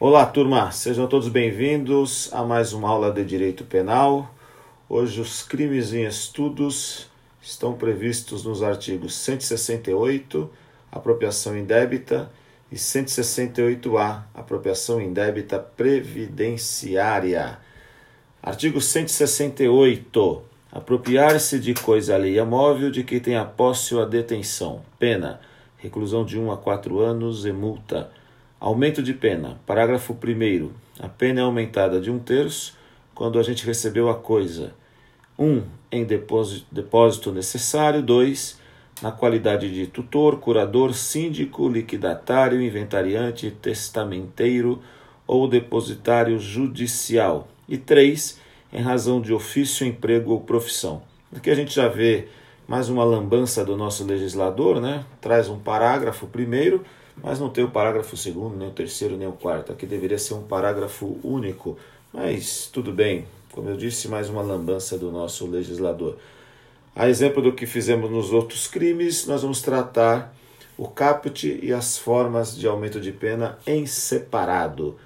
Olá, turma, sejam todos bem-vindos a mais uma aula de Direito Penal. Hoje, os crimes em estudos estão previstos nos artigos 168, apropriação indébita, e 168A, apropriação indébita previdenciária. Artigo 168. Apropriar-se de coisa alheia móvel de quem tem a posse ou a detenção. Pena: reclusão de 1 a 4 anos e multa. Aumento de pena. Parágrafo 1. A pena é aumentada de um terço quando a gente recebeu a coisa. 1. Um, em depósito, necessário. 2. Na qualidade de tutor, curador, síndico, liquidatário, inventariante, testamenteiro ou depositário judicial. E 3 em razão de ofício, emprego ou profissão. Aqui a gente já vê mais uma lambança do nosso legislador, né? Traz um parágrafo primeiro, mas não tem o parágrafo segundo, nem o terceiro, nem o quarto. Aqui deveria ser um parágrafo único, mas tudo bem. Como eu disse, mais uma lambança do nosso legislador. A exemplo do que fizemos nos outros crimes, nós vamos tratar o caput e as formas de aumento de pena em separado.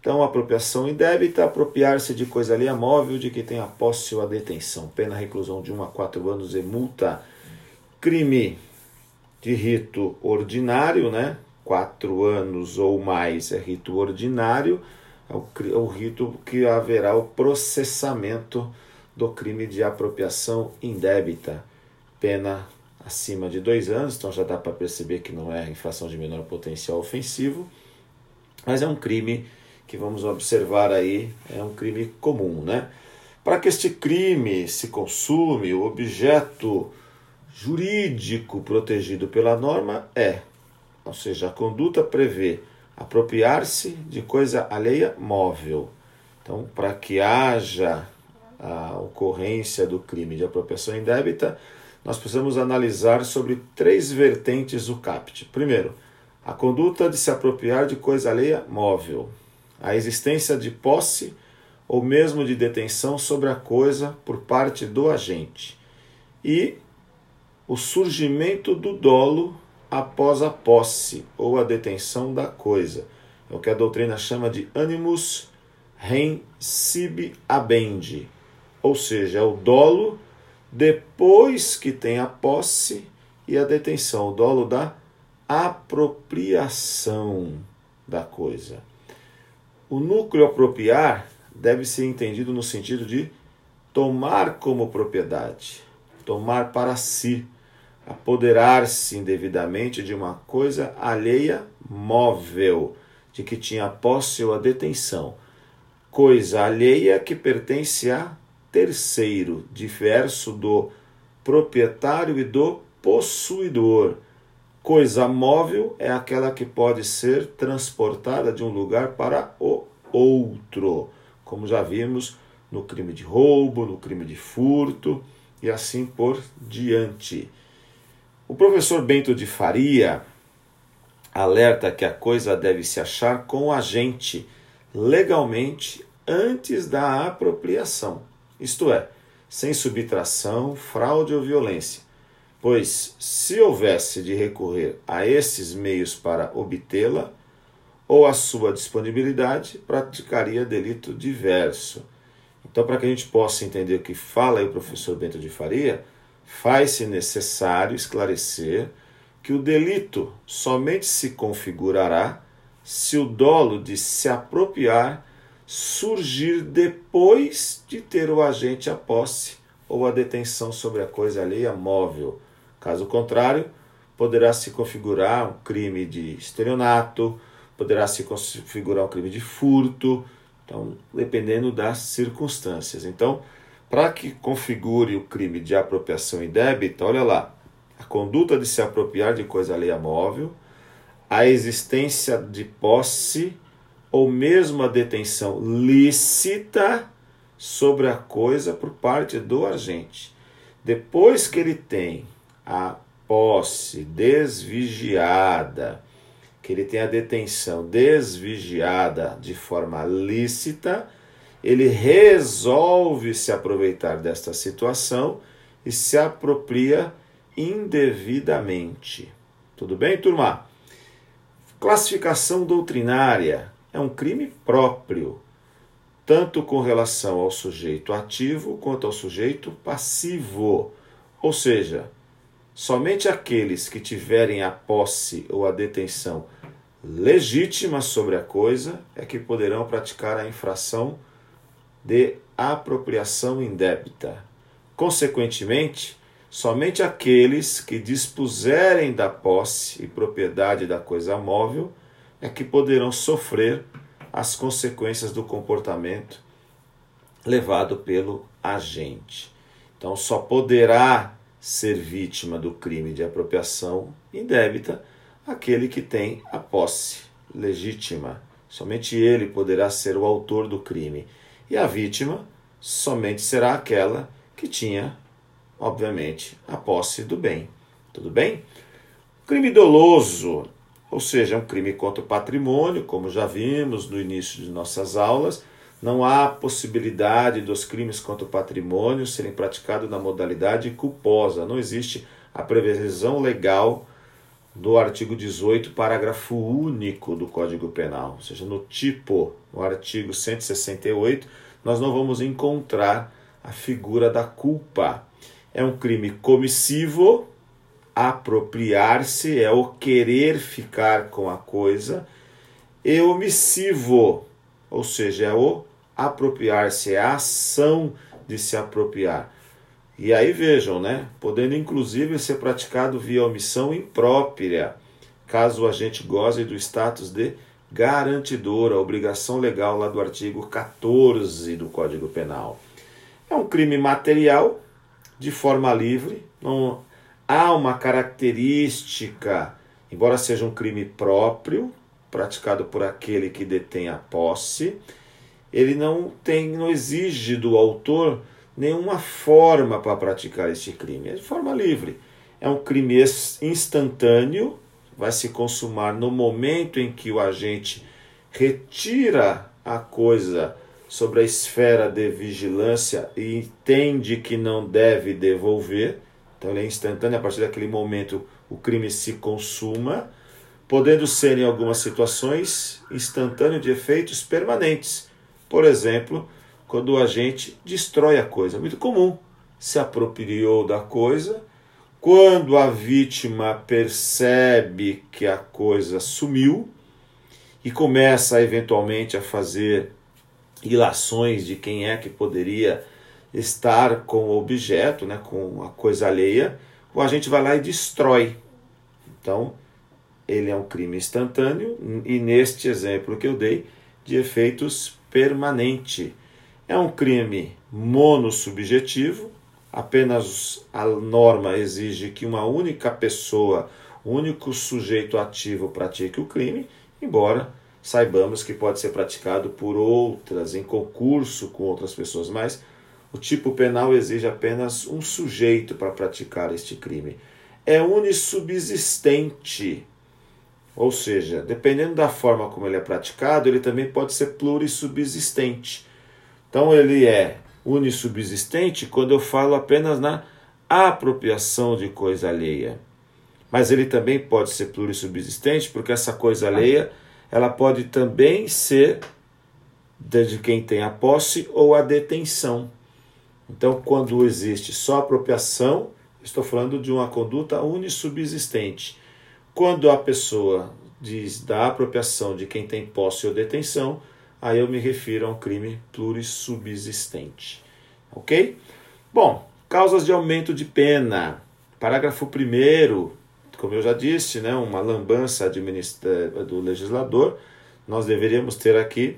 Então, apropriação indébita, apropriar-se de coisa ali móvel de que tem a posse ou a detenção. Pena reclusão de 1 a 4 anos e multa. Crime de rito ordinário, né? 4 anos ou mais é rito ordinário, é o, é o rito que haverá o processamento do crime de apropriação indébita. Pena acima de dois anos, então já dá para perceber que não é infração de menor potencial ofensivo, mas é um crime que vamos observar aí é um crime comum, né? Para que este crime se consume, o objeto jurídico protegido pela norma é, ou seja, a conduta prevê apropriar-se de coisa alheia móvel. Então, para que haja a ocorrência do crime de apropriação indébita, nós precisamos analisar sobre três vertentes do CAPT. Primeiro, a conduta de se apropriar de coisa alheia móvel a existência de posse ou mesmo de detenção sobre a coisa por parte do agente e o surgimento do dolo após a posse ou a detenção da coisa. É o que a doutrina chama de animus rem sibi abendi, ou seja, é o dolo depois que tem a posse e a detenção, o dolo da apropriação da coisa. O núcleo apropriar deve ser entendido no sentido de tomar como propriedade, tomar para si, apoderar-se indevidamente de uma coisa alheia móvel, de que tinha posse ou a detenção, coisa alheia que pertence a terceiro, diverso do proprietário e do possuidor Coisa móvel é aquela que pode ser transportada de um lugar para o outro, como já vimos no crime de roubo, no crime de furto e assim por diante. O professor Bento de Faria alerta que a coisa deve se achar com o agente legalmente antes da apropriação, isto é, sem subtração, fraude ou violência pois se houvesse de recorrer a esses meios para obtê-la, ou a sua disponibilidade, praticaria delito diverso. Então, para que a gente possa entender o que fala o professor Bento de Faria, faz-se necessário esclarecer que o delito somente se configurará se o dolo de se apropriar surgir depois de ter o agente a posse ou a detenção sobre a coisa alheia móvel, Caso contrário, poderá se configurar um crime de estelionato, poderá se configurar um crime de furto, então, dependendo das circunstâncias. Então, para que configure o crime de apropriação indébita, olha lá, a conduta de se apropriar de coisa alheia móvel, a existência de posse ou mesmo a detenção lícita sobre a coisa por parte do agente. Depois que ele tem a posse desvigiada, que ele tem a detenção desvigiada de forma lícita, ele resolve se aproveitar desta situação e se apropria indevidamente. Tudo bem, turma? Classificação doutrinária é um crime próprio, tanto com relação ao sujeito ativo quanto ao sujeito passivo. Ou seja, somente aqueles que tiverem a posse ou a detenção legítima sobre a coisa é que poderão praticar a infração de apropriação indébita. Consequentemente, somente aqueles que dispuserem da posse e propriedade da coisa móvel é que poderão sofrer as consequências do comportamento levado pelo agente. Então, só poderá ser vítima do crime de apropriação indébita aquele que tem a posse legítima. Somente ele poderá ser o autor do crime. E a vítima somente será aquela que tinha, obviamente, a posse do bem. Tudo bem? Crime doloso, ou seja, um crime contra o patrimônio, como já vimos no início de nossas aulas, não há possibilidade dos crimes contra o patrimônio serem praticados na modalidade culposa. Não existe a previsão legal do artigo 18, parágrafo único do Código Penal, ou seja, no tipo, no artigo 168, nós não vamos encontrar a figura da culpa. É um crime comissivo, apropriar-se é o querer ficar com a coisa, e omissivo, ou seja, é o apropriar-se, é a ação de se apropriar. E aí vejam, né? Podendo inclusive ser praticado via omissão imprópria, caso o agente goze do status de garantidor, a obrigação legal lá do artigo 14 do Código Penal. É um crime material, de forma livre, não há uma característica, embora seja um crime próprio, praticado por aquele que detém a posse, ele não tem, não exige do autor nenhuma forma para praticar este crime. É de forma livre. É um crime instantâneo, vai se consumar no momento em que o agente retira a coisa sobre a esfera de vigilância e entende que não deve devolver. Então ele é instantâneo, a partir daquele momento o crime se consuma, podendo ser em algumas situações instantâneo de efeitos permanentes. Por exemplo, quando o agente destrói a coisa. Muito comum. Se apropriou da coisa. Quando a vítima percebe que a coisa sumiu e começa eventualmente a fazer ilações de quem é que poderia estar com o objeto, né, com a coisa alheia, o agente vai lá e destrói. Então, ele é um crime instantâneo e neste exemplo que eu dei, de efeitos permanente é um crime monossubjetivo, apenas a norma exige que uma única pessoa, único sujeito ativo pratique o crime, embora saibamos que pode ser praticado por outras, em concurso com outras pessoas, mas o tipo penal exige apenas um sujeito para praticar este crime. É unissubsistente, ou seja, dependendo da forma como ele é praticado, ele também pode ser plurissubsistente então ele é unissubsistente quando eu falo apenas na apropriação de coisa alheia. Mas ele também pode ser plurissubsistente porque essa coisa alheia ela pode também ser de quem tem a posse ou a detenção. Então, quando existe só apropriação, estou falando de uma conduta unissubsistente. Quando a pessoa diz da apropriação de quem tem posse ou detenção, aí eu me refiro a um crime plurissubsistente. Ok? Bom, causas de aumento de pena. Parágrafo 1 como eu já disse, né, uma lambança do legislador, nós deveríamos ter aqui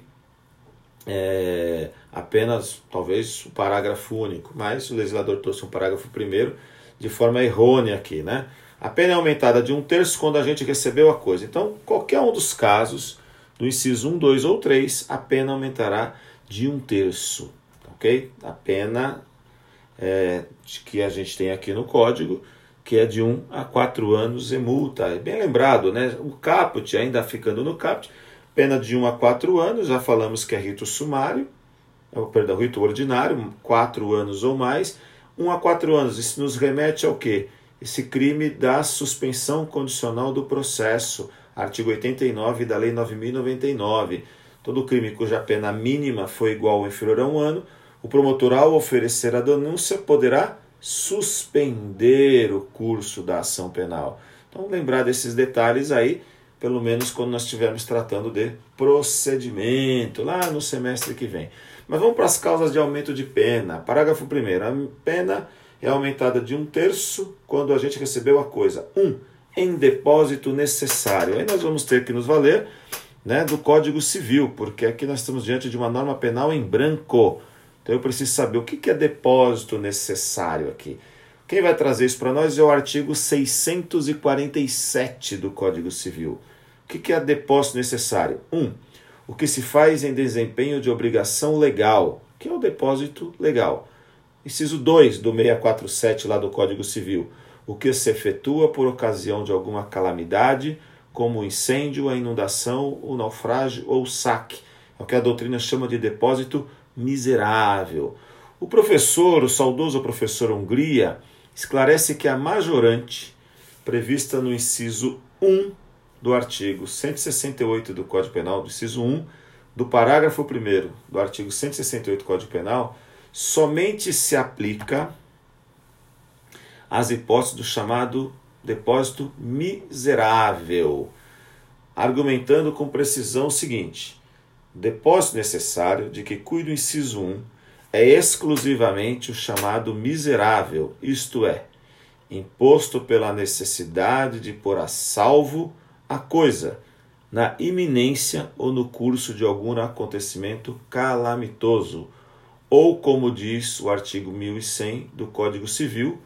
é, apenas, talvez, o parágrafo único, mas o legislador trouxe um parágrafo primeiro de forma errônea aqui, né? A pena é aumentada de um terço quando a gente recebeu a coisa. Então, qualquer um dos casos no inciso 1, 2 ou 3, a pena aumentará de um terço. Ok? A pena é, que a gente tem aqui no código, que é de 1 a 4 anos e multa. Bem lembrado, né? O caput, ainda ficando no caput, pena de 1 a 4 anos, já falamos que é rito sumário, é perdão, rito ordinário, 4 anos ou mais. 1 a 4 anos, isso nos remete ao quê? Esse crime da suspensão condicional do processo artigo 89 da Lei 9099. todo crime cuja pena mínima foi igual ou inferior a um ano, o promotor, ao oferecer a denúncia, poderá suspender o curso da ação penal. Então, lembrar desses detalhes aí, pelo menos quando nós estivermos tratando de procedimento, lá no semestre que vem. Mas vamos para as causas de aumento de pena. Parágrafo 1. A pena é aumentada de um terço quando a gente recebeu a coisa. Um, em depósito necessário. Aí nós vamos ter que nos valer né, do Código Civil, porque aqui nós estamos diante de uma norma penal em branco. Então eu preciso saber o que é depósito necessário aqui. Quem vai trazer isso para nós é o artigo 647 do Código Civil. O que é depósito necessário? 1. Um, o que se faz em desempenho de obrigação legal, que é o depósito legal. Inciso 2 do 647 lá do Código Civil. O que se efetua por ocasião de alguma calamidade, como o incêndio, a inundação, o naufrágio ou o saque. É o que a doutrina chama de depósito miserável. O professor, o saudoso professor Hungria, esclarece que a majorante, prevista no inciso 1 do artigo 168 do Código Penal, do inciso 1, do parágrafo 1 do artigo 168 do Código Penal, somente se aplica às hipóteses do chamado depósito miserável, argumentando com precisão o seguinte: depósito necessário de que cuida o inciso 1 é exclusivamente o chamado miserável, isto é, imposto pela necessidade de pôr a salvo a coisa na iminência ou no curso de algum acontecimento calamitoso, ou como diz o artigo 1100 do Código Civil,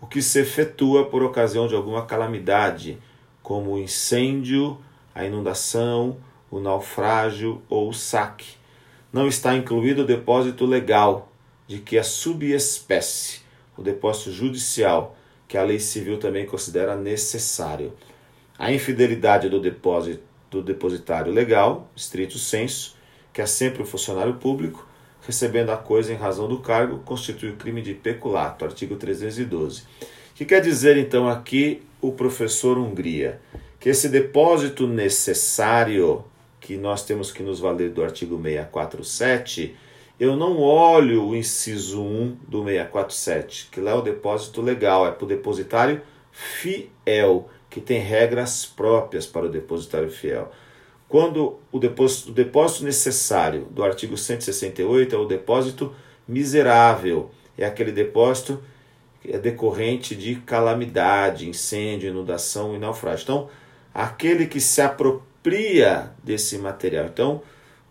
o que se efetua por ocasião de alguma calamidade, como o incêndio, a inundação, o naufrágio ou o saque. Não está incluído o depósito legal, de que a subespécie, o depósito judicial, que a lei civil também considera necessário. A infidelidade do depósito do depositário legal, estrito senso, que é sempre o funcionário público, recebendo a coisa em razão do cargo, constitui o crime de peculato, artigo 312. O que quer dizer então aqui o professor Hungria? Que esse depósito necessário, que nós temos que nos valer do artigo 647, eu não olho o inciso 1 do 647, que lá é o depósito legal, é para o depositário fiel que tem regras próprias para o depositário fiel. Quando o depósito, o depósito necessário do artigo 168 é o depósito miserável, é aquele depósito que é decorrente de calamidade, incêndio, inundação e naufrágio. Então, aquele que se apropria desse material. Então,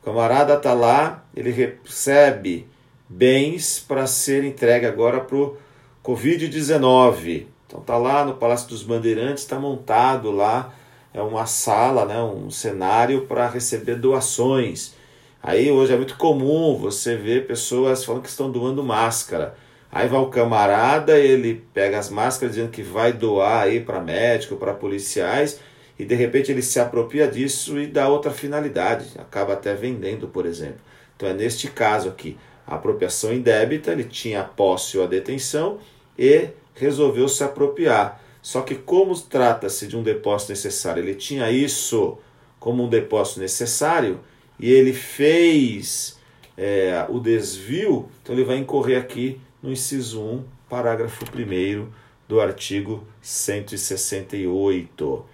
o camarada está lá, ele recebe bens para ser entregue agora para o Covid-19. Então tá lá no Palácio dos Bandeirantes, está montado lá é uma sala, né, um cenário para receber doações. Aí hoje é muito comum você ver pessoas falando que estão doando máscara. Aí vai o camarada, ele pega as máscaras dizendo que vai doar aí para médico, para policiais, e de repente ele se apropria disso e dá outra finalidade, acaba até vendendo, por exemplo. Então é neste caso aqui, a apropriação indébita, ele tinha posse ou a detenção e resolveu se apropriar. Só que, como trata-se de um depósito necessário, ele tinha isso como um depósito necessário e ele fez é, o desvio, então ele vai incorrer aqui no inciso 1, parágrafo 1 do artigo 168.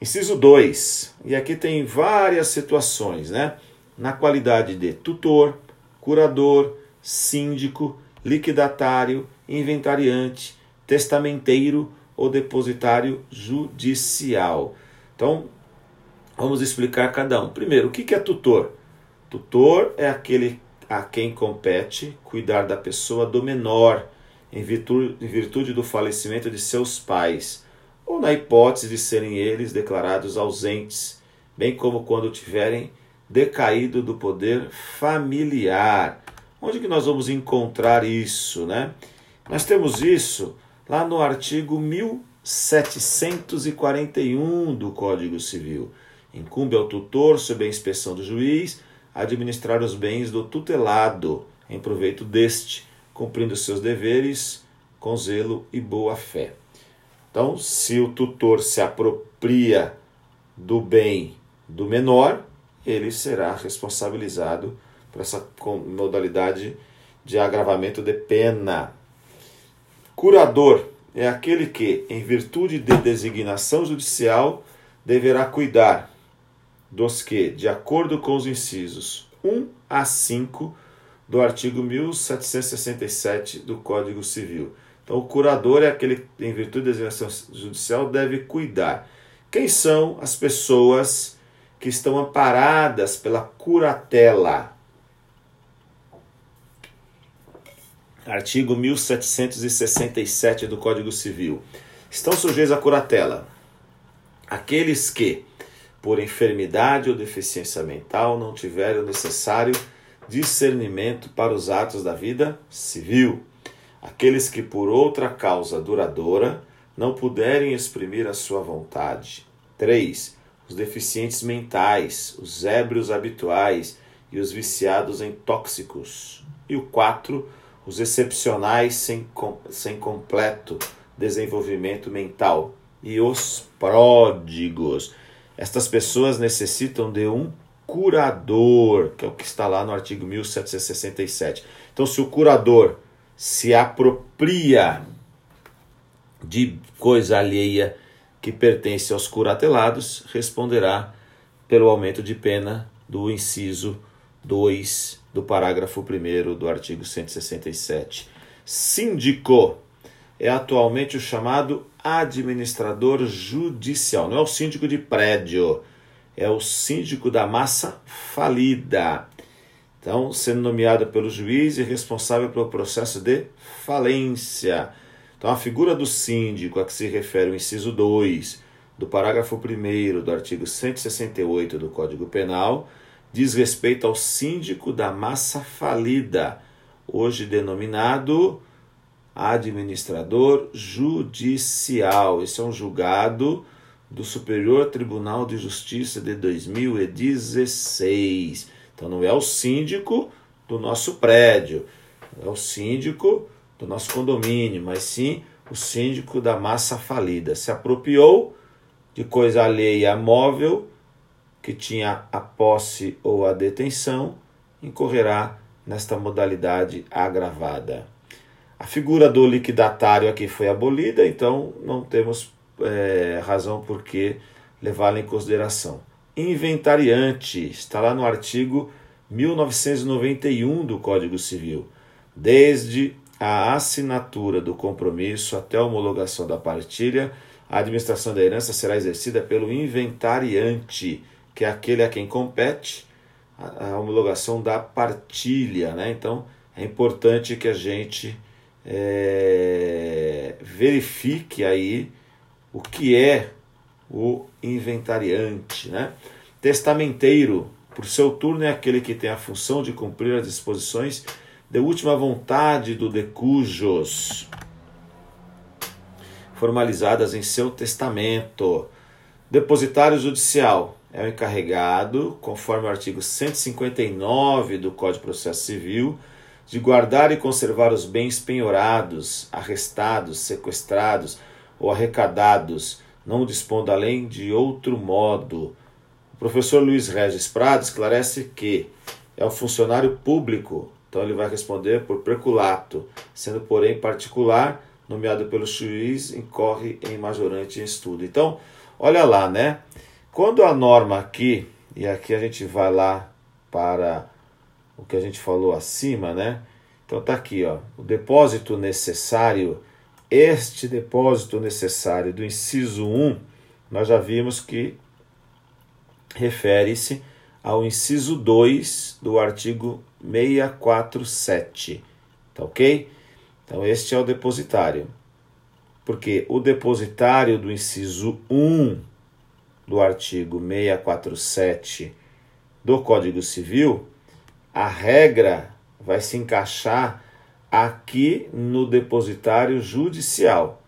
Inciso 2, e aqui tem várias situações, né? Na qualidade de tutor, curador, síndico, liquidatário inventariante, testamenteiro ou depositário judicial. Então, vamos explicar cada um. Primeiro, o que é tutor? Tutor é aquele a quem compete cuidar da pessoa do menor, em virtude, em virtude do falecimento de seus pais, ou na hipótese de serem eles declarados ausentes, bem como quando tiverem decaído do poder familiar. Onde que nós vamos encontrar isso, né? Nós temos isso lá no artigo 1741 do Código Civil. Incumbe ao tutor, sob a inspeção do juiz, administrar os bens do tutelado em proveito deste, cumprindo seus deveres com zelo e boa fé. Então, se o tutor se apropria do bem do menor, ele será responsabilizado por essa modalidade de agravamento de pena. Curador é aquele que, em virtude de designação judicial, deverá cuidar dos que, de acordo com os incisos 1 a 5 do artigo 1767 do Código Civil. Então, o curador é aquele que, em virtude da designação judicial, deve cuidar. Quem são as pessoas que estão amparadas pela curatela? Artigo 1767 do Código Civil. Estão sujeitos à curatela aqueles que, por enfermidade ou deficiência mental, não tiveram o necessário discernimento para os atos da vida civil, aqueles que, por outra causa duradoura, não puderem exprimir a sua vontade. 3. Os deficientes mentais, os ébrios habituais e os viciados em tóxicos. E o 4 os excepcionais sem, sem completo desenvolvimento mental e os pródigos. Estas pessoas necessitam de um curador, que é o que está lá no artigo 1767. Então, se o curador se apropria de coisa alheia que pertence aos curatelados, responderá pelo aumento de pena do inciso 2 do parágrafo 1 do artigo 167. Síndico é atualmente o chamado administrador judicial. Não é o síndico de prédio, é o síndico da massa falida. Então, sendo nomeado pelo juiz e responsável pelo processo de falência. Então, a figura do síndico a que se refere o inciso 2 do parágrafo 1 do artigo 168 do Código Penal diz respeito ao síndico da massa falida, hoje denominado administrador judicial. Esse é um julgado do Superior Tribunal de Justiça de 2016. Então não é o síndico do nosso prédio, é o síndico do nosso condomínio, mas sim o síndico da massa falida. Se apropriou de coisa alheia móvel que tinha a posse ou a detenção, incorrerá nesta modalidade agravada. A figura do liquidatário aqui foi abolida, então não temos é, razão por que levá-la em consideração. Inventariante está lá no artigo 1991 do Código Civil. Desde a assinatura do compromisso até a homologação da partilha, a administração da herança será exercida pelo inventariante, que é aquele a quem compete a, homologação da partilha. Né? Então é importante que a gente é, verifique aí o que é o inventariante. Né? Testamenteiro, por seu turno, é aquele que tem a função de cumprir as disposições de última vontade do decujos, formalizadas em seu testamento. Depositário judicial é o encarregado, conforme o artigo 159 do Código de Processo Civil, de guardar e conservar os bens penhorados, arrestados, sequestrados ou arrecadados, não dispondo além de outro modo. O professor Luiz Regis Prado esclarece que é o funcionário público, então ele vai responder por preculato, sendo porém particular, nomeado pelo juiz, incorre em majorante em estudo. Então, olha lá, né? Quando a norma aqui, e aqui a gente vai lá para o que a gente falou acima, né? Então tá aqui, ó, o depósito necessário, este depósito necessário do inciso 1, nós já vimos que refere-se ao inciso 2 do artigo 647, tá OK? Então este é o depositário. Porque o depositário do inciso 1 do artigo 647 do Código Civil a regra vai se encaixar aqui no depositário judicial.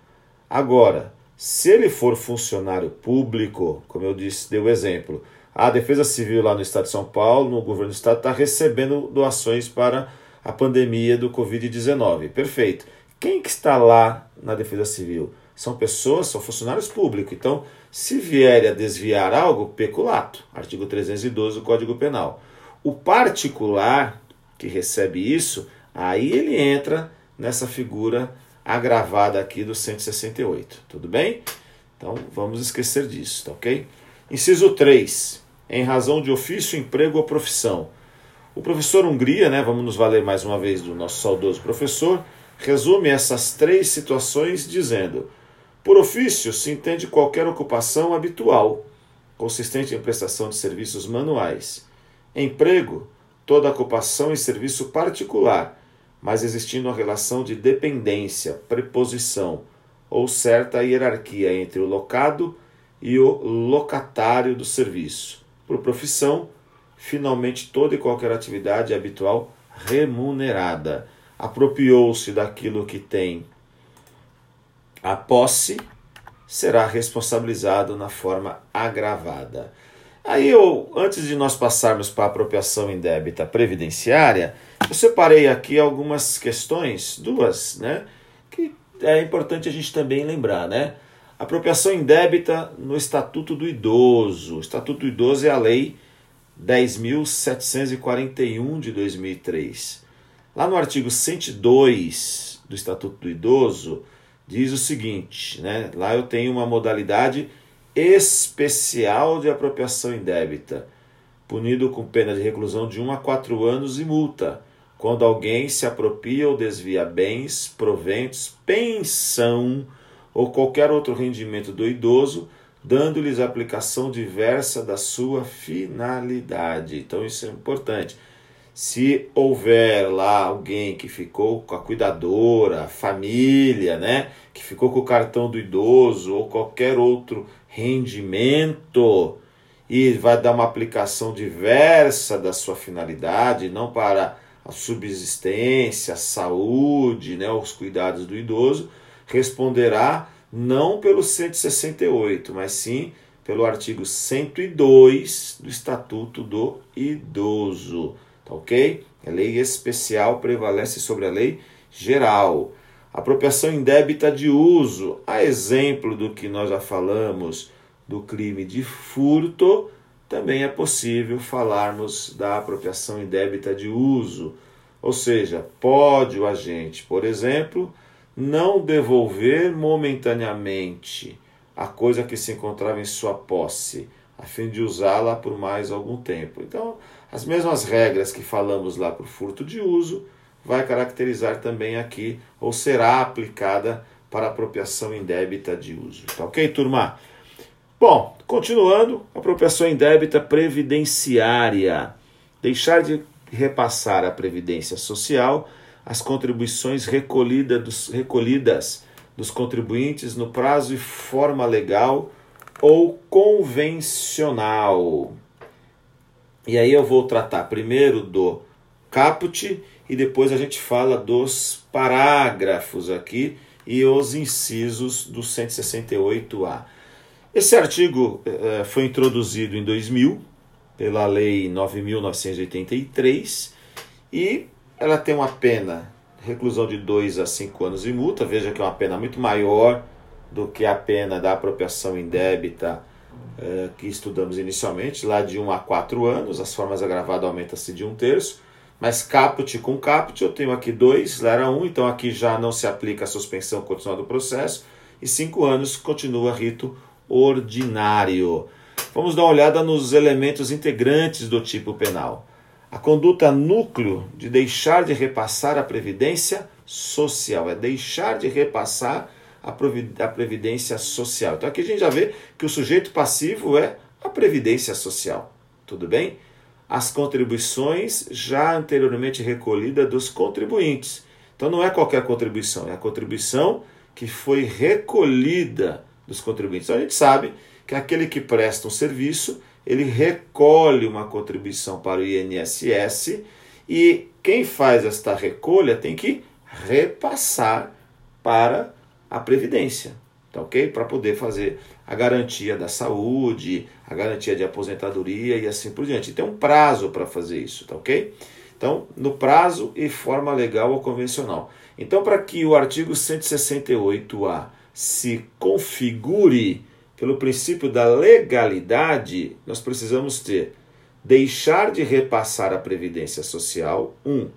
Agora, se ele for funcionário público, como eu disse, deu exemplo, a Defesa Civil lá no Estado de São Paulo, no governo do Estado, está recebendo doações para a pandemia do Covid-19. Perfeito. Quem que está lá na Defesa Civil? São pessoas, são funcionários públicos. Então, se vier a desviar algo, peculato, artigo 312 do Código Penal. O particular que recebe isso, aí ele entra nessa figura agravada aqui do 168. Tudo bem? Então, vamos esquecer disso, tá ok? Inciso 3. Em razão de ofício, emprego ou profissão. O professor Hungria, né, vamos nos valer mais uma vez do nosso saudoso professor, resume essas três situações dizendo: por ofício se entende qualquer ocupação habitual, consistente em prestação de serviços manuais. Emprego, toda ocupação em serviço particular, mas existindo uma relação de dependência, preposição ou certa hierarquia entre o locado e o locatário do serviço. Por profissão, finalmente toda e qualquer atividade habitual remunerada. Apropriou-se daquilo que tem a posse, será responsabilizado na forma agravada. Aí eu, antes de nós passarmos para a apropriação indébita previdenciária, eu separei aqui algumas questões, duas, né, que é importante a gente também lembrar, né? Apropriação indébita no Estatuto do Idoso. O Estatuto do Idoso é a lei 10.741 de 2003. Lá no artigo 102 do Estatuto do Idoso, diz o seguinte, né? Lá eu tenho uma modalidade especial de apropriação indébita, punido com pena de reclusão de 1 a 4 anos e multa, quando alguém se apropria ou desvia bens, proventos, pensão ou qualquer outro rendimento do idoso dando-lhes aplicação diversa da sua finalidade. Então isso é importante. Se houver lá alguém que ficou com a cuidadora, a família, né, que ficou com o cartão do idoso ou qualquer outro rendimento e vai dar uma aplicação diversa da sua finalidade, não para a subsistência, a saúde, né, os cuidados do idoso, responderá não pelo 168, mas sim pelo artigo 102 do Estatuto do Idoso. Ok? A lei especial prevalece sobre a lei geral. Apropriação indébita de uso, a exemplo do que nós já falamos do crime de furto, também é possível falarmos da apropriação indébita de uso. Ou seja, pode o agente, por exemplo, não devolver momentaneamente a coisa que se encontrava em sua posse, a fim de usá-la por mais algum tempo. Então, as mesmas regras que falamos lá para o furto de uso, vai caracterizar também aqui, ou será aplicada para apropriação indébita de uso. Tá ok, turma? Bom, continuando, apropriação indébita previdenciária. Deixar de repassar a previdência social as contribuições recolhida dos, recolhidas dos contribuintes no prazo e forma legal ou convencional. E aí eu vou tratar primeiro do caput e depois a gente fala dos parágrafos aqui e os incisos do 168A. Esse artigo eh, foi introduzido em 2000 pela Lei 9.983 e ela tem uma pena reclusão de 2 a 5 anos e multa. Veja que é uma pena muito maior do que a pena da apropriação indébita eh, que estudamos inicialmente, lá de 1 um a 4 anos. As formas agravadas aumenta-se de um terço. Mas caput com caput eu tenho aqui 2, lá era 1, um, então aqui já não se aplica a suspensão continuada do processo. E 5 anos continua rito ordinário. Vamos dar uma olhada nos elementos integrantes do tipo penal a conduta núcleo de deixar de repassar a previdência social, é deixar de repassar a previdência social. Então aqui a gente já vê que o sujeito passivo é a previdência social. Tudo bem? As contribuições já anteriormente recolhidas dos contribuintes. Então não é qualquer contribuição, é a contribuição que foi recolhida dos contribuintes. Então a gente sabe que aquele que presta um serviço ele recolhe uma contribuição para o INSS e quem faz esta recolha tem que repassar para a Previdência, tá ok? Para poder fazer a garantia da saúde, a garantia de aposentadoria e assim por diante. Tem um prazo para fazer isso, tá ok? Então, no prazo e forma legal ou convencional. Então, para que o artigo 168A se configure pelo princípio da legalidade, nós precisamos ter deixar de repassar a previdência social, um.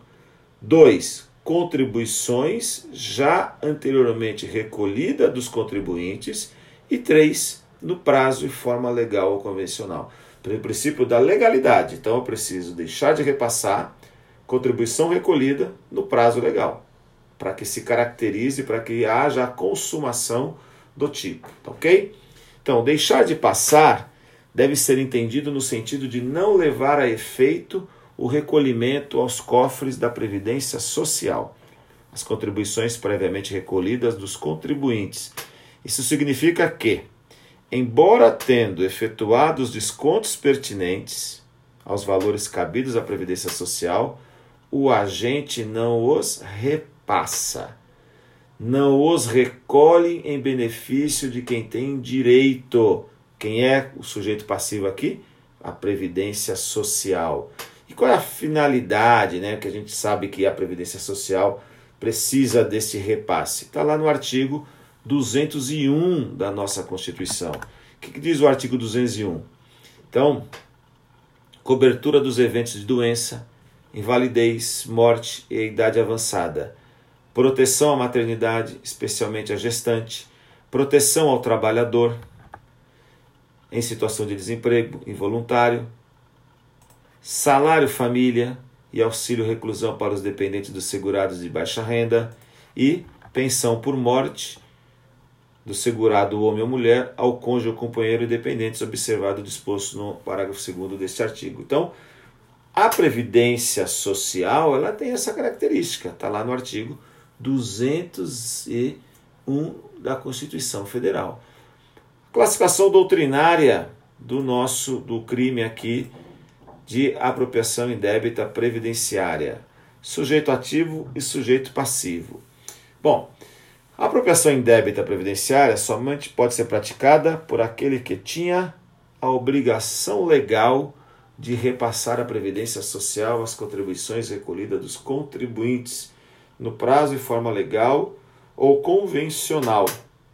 Dois, contribuições já anteriormente recolhida dos contribuintes e três, no prazo e forma legal ou convencional. Pelo princípio da legalidade, então eu preciso deixar de repassar contribuição recolhida no prazo legal, para que se caracterize, para que haja a consumação do tipo, tá ok? Então, deixar de passar deve ser entendido no sentido de não levar a efeito o recolhimento aos cofres da Previdência Social, as contribuições previamente recolhidas dos contribuintes. Isso significa que, embora tendo efetuado os descontos pertinentes aos valores cabidos à Previdência Social, o agente não os repassa não os recolhe em benefício de quem tem direito. Quem é o sujeito passivo aqui? A previdência social. Qual é a finalidade, né? Que a gente sabe que a previdência social precisa desse repasse. Está lá no artigo 201 da nossa Constituição. O que, que diz o artigo 201? Então, cobertura dos eventos de doença, invalidez, morte e idade avançada proteção à maternidade, especialmente à gestante, proteção ao trabalhador em situação de desemprego involuntário, salário família e auxílio reclusão para os dependentes dos segurados de baixa renda e pensão por morte do segurado homem ou mulher ao cônjuge ou companheiro dependentes observado disposto no parágrafo 2 deste artigo. Então, a previdência social, ela tem essa característica, está lá no artigo 201 da Constituição Federal. Classificação doutrinária do nosso do crime aqui de apropriação indébita previdenciária. Sujeito ativo e sujeito passivo. Bom, a apropriação indébita previdenciária somente pode ser praticada por aquele que tinha a obrigação legal de repassar a previdência social às contribuições recolhidas dos contribuintes no prazo e forma legal ou convencional,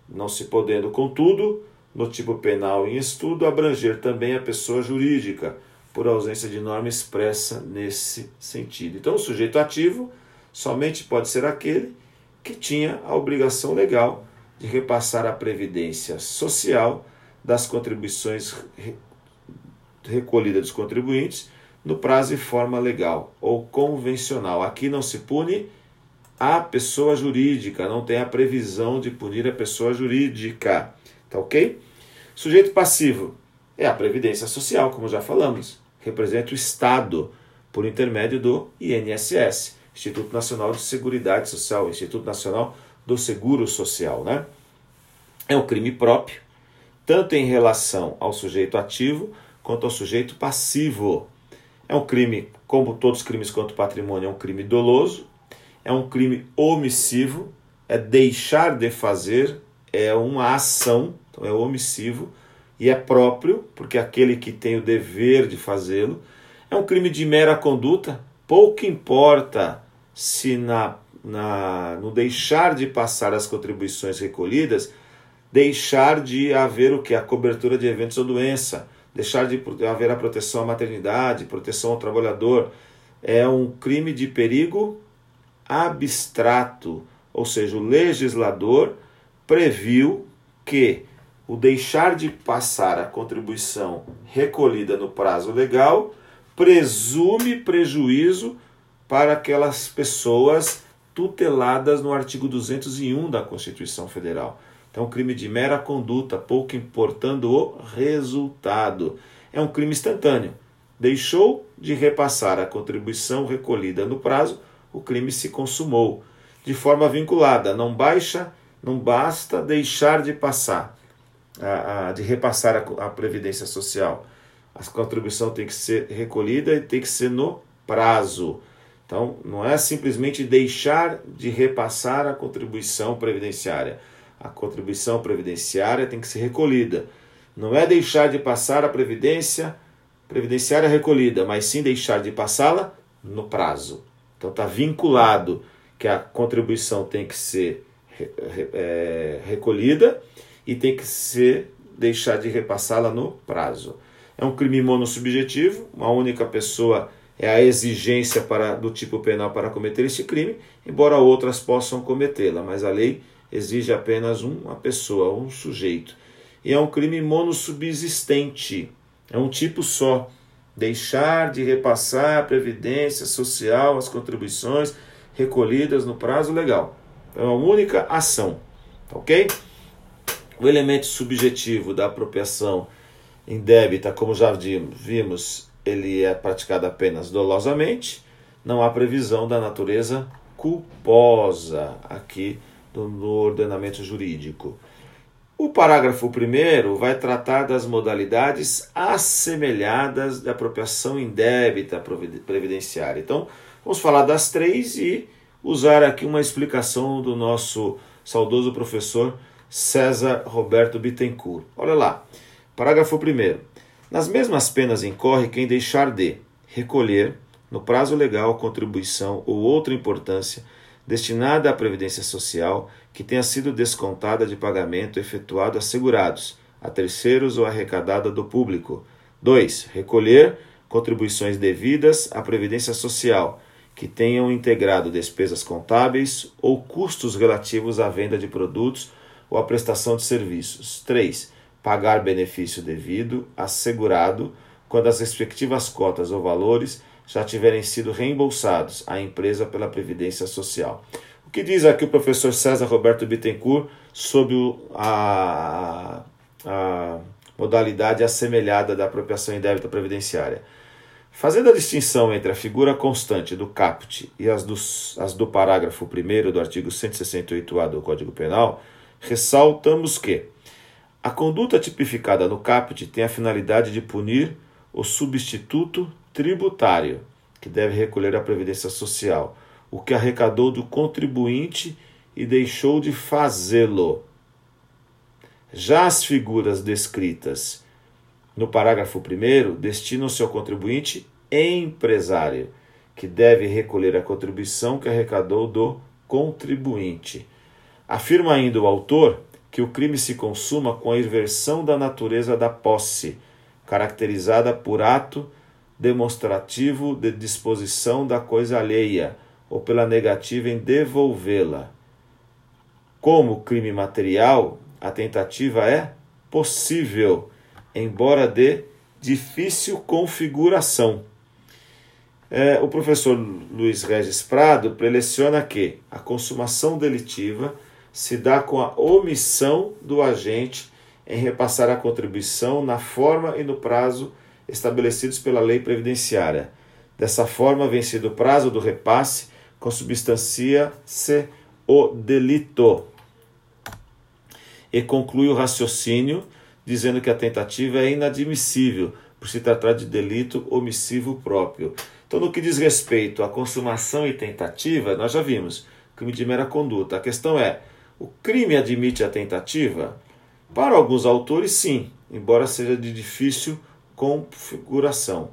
não se podendo, contudo, no tipo penal em estudo, abranger também a pessoa jurídica, por ausência de norma expressa nesse sentido. Então, o sujeito ativo somente pode ser aquele que tinha a obrigação legal de repassar a previdência social das contribuições recolhidas dos contribuintes no prazo e forma legal ou convencional. Aqui não se pune a pessoa jurídica, não tem a previsão de punir a pessoa jurídica. Tá ok? Sujeito passivo é a Previdência Social, como já falamos. Representa o Estado por intermédio do INSS, Instituto Nacional de Seguridade Social, Instituto Nacional do Seguro Social. Né? É um crime próprio, tanto em relação ao sujeito ativo quanto ao sujeito passivo. É um crime, como todos os crimes contra o patrimônio, é um crime doloso, é um crime omissivo, é deixar de fazer, é uma ação, então é omissivo e é próprio, porque aquele que tem o dever de fazê-lo. É um crime de mera conduta, pouco importa se na, na, no deixar de passar as contribuições recolhidas, deixar de haver o que? A cobertura de eventos ou doença, deixar de haver a proteção à maternidade, proteção ao trabalhador. É um crime de perigo abstrato, ou seja, o legislador previu que o deixar de passar a contribuição recolhida no prazo legal presume prejuízo para aquelas pessoas tuteladas no artigo 201 da Constituição Federal. Então, crime de mera conduta, pouco importando o resultado. É um crime instantâneo. Deixou de repassar a contribuição recolhida no prazo, o crime se consumou. De forma vinculada, não baixa, não basta deixar de passar, a, a, de repassar a, a Previdência Social. A contribuição tem que ser recolhida e tem que ser no prazo. Então, não é simplesmente deixar de repassar a contribuição previdenciária. A contribuição previdenciária tem que ser recolhida. Não é deixar de passar a previdência previdenciária recolhida, mas sim deixar de passá-la no prazo. Então está vinculado que a contribuição tem que ser é, recolhida e tem que ser deixar de repassá-la no prazo. É um crime monossubjetivo, uma única pessoa é a exigência para, do tipo penal para cometer este crime, embora outras possam cometê-la, mas a lei exige apenas uma pessoa, um sujeito. E é um crime monossubsistente, é um tipo só. Deixar de repassar a previdência social, as contribuições recolhidas no prazo legal. É uma única ação, ok? O elemento subjetivo da apropriação indébita, como já vimos, ele é praticado apenas dolosamente, não há previsão da natureza culposa aqui no ordenamento jurídico. O parágrafo 1 vai tratar das modalidades assemelhadas de apropriação indébita previdenciária. Então, vamos falar das três e usar aqui uma explicação do nosso saudoso professor César Roberto Bittencourt. Olha lá, parágrafo 1. Nas mesmas penas incorre quem deixar de recolher, no prazo legal, contribuição ou outra importância destinada à Previdência Social que tenha sido descontada de pagamento efetuado a segurados, a terceiros ou arrecadada do público. 2. Recolher contribuições devidas à Previdência Social que tenham integrado despesas contábeis ou custos relativos à venda de produtos ou à prestação de serviços. 3 pagar benefício devido, assegurado, quando as respectivas cotas ou valores já tiverem sido reembolsados à empresa pela Previdência Social. O que diz aqui o professor César Roberto Bittencourt sobre a, a modalidade assemelhada da apropriação indébita previdenciária? Fazendo a distinção entre a figura constante do caput e as, dos, as do parágrafo 1 do artigo 168-A do Código Penal, ressaltamos que a conduta tipificada no caput tem a finalidade de punir o substituto tributário, que deve recolher a previdência social, o que arrecadou do contribuinte e deixou de fazê-lo. Já as figuras descritas no parágrafo 1 destinam-se ao contribuinte empresário, que deve recolher a contribuição que arrecadou do contribuinte. Afirma ainda o autor que o crime se consuma com a inversão da natureza da posse, caracterizada por ato demonstrativo de disposição da coisa alheia ou pela negativa em devolvê-la. Como crime material, a tentativa é possível, embora de difícil configuração. É, o professor Luiz Regis Prado preleciona que a consumação delitiva se dá com a omissão do agente em repassar a contribuição na forma e no prazo estabelecidos pela lei previdenciária. Dessa forma, vencido o prazo do repasse, consubstancia-se o delito. E conclui o raciocínio dizendo que a tentativa é inadmissível por se tratar de delito omissivo próprio. Então, no que diz respeito à consumação e tentativa, nós já vimos crime de mera conduta. A questão é o crime admite a tentativa? Para alguns autores, sim, embora seja de difícil configuração.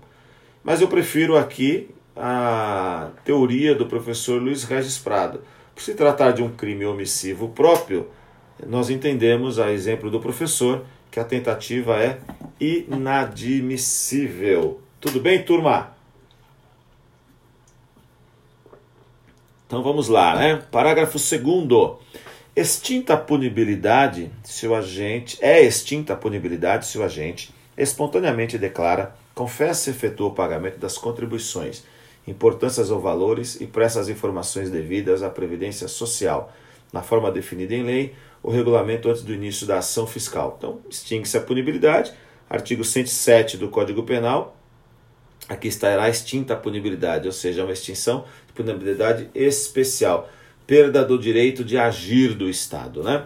Mas eu prefiro aqui a teoria do professor Luiz Regis Prado. Por se tratar de um crime omissivo próprio, nós entendemos, a exemplo do professor, que a tentativa é inadmissível. Tudo bem, turma? Então vamos lá, né? Parágrafo 2. Extinta a punibilidade se o agente é extinta a punibilidade se o agente espontaneamente declara, confessa e efetua o pagamento das contribuições, importâncias ou valores e presta as informações devidas à previdência social, na forma definida em lei ou regulamento antes do início da ação fiscal. Então, extingue-se a punibilidade, artigo 107 do Código Penal, aqui estará extinta a punibilidade, ou seja, uma extinção de punibilidade especial perda do direito de agir do Estado. Né?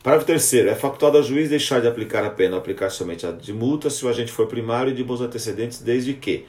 Parágrafo terceiro, é facultado ao juiz deixar de aplicar a pena ou aplicar somente a de multa se o agente for primário e de bons antecedentes, desde que.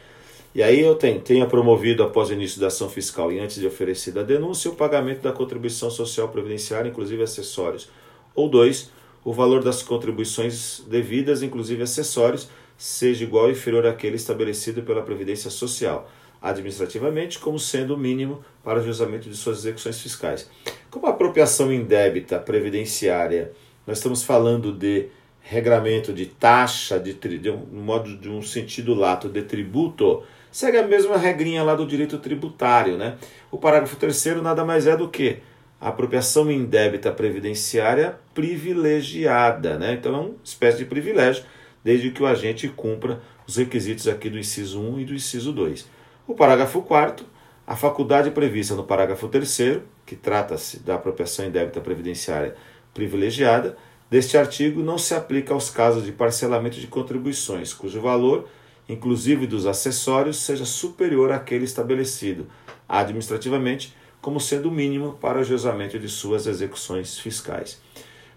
E aí eu tenho, tenha promovido após o início da ação fiscal e antes de oferecida a denúncia o pagamento da contribuição social previdenciária, inclusive acessórios. Ou dois, o valor das contribuições devidas, inclusive acessórios, seja igual ou inferior àquele estabelecido pela Previdência Social administrativamente como sendo o mínimo para o juizamento de suas execuções fiscais. Como a apropriação indébita previdenciária, nós estamos falando de regramento de taxa, de, de um modo de um sentido lato de tributo, segue a mesma regrinha lá do direito tributário, né? O parágrafo terceiro nada mais é do que a apropriação indébita previdenciária privilegiada, né? Então é uma espécie de privilégio, desde que o agente cumpra os requisitos aqui do inciso 1 e do inciso 2. O parágrafo 4 a faculdade prevista no parágrafo 3 que trata-se da apropriação indébita previdenciária privilegiada, deste artigo não se aplica aos casos de parcelamento de contribuições cujo valor, inclusive dos acessórios, seja superior àquele estabelecido administrativamente como sendo o mínimo para o juizamento de suas execuções fiscais.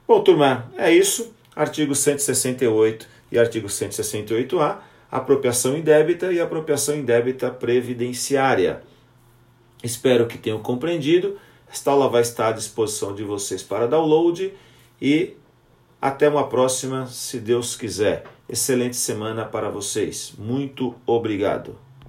Bom, turma, é isso. Artigo 168 e artigo 168A, apropriação indébita e apropriação indébita previdenciária. Espero que tenham compreendido. Esta aula vai estar à disposição de vocês para download e até uma próxima, se Deus quiser. Excelente semana para vocês. Muito obrigado.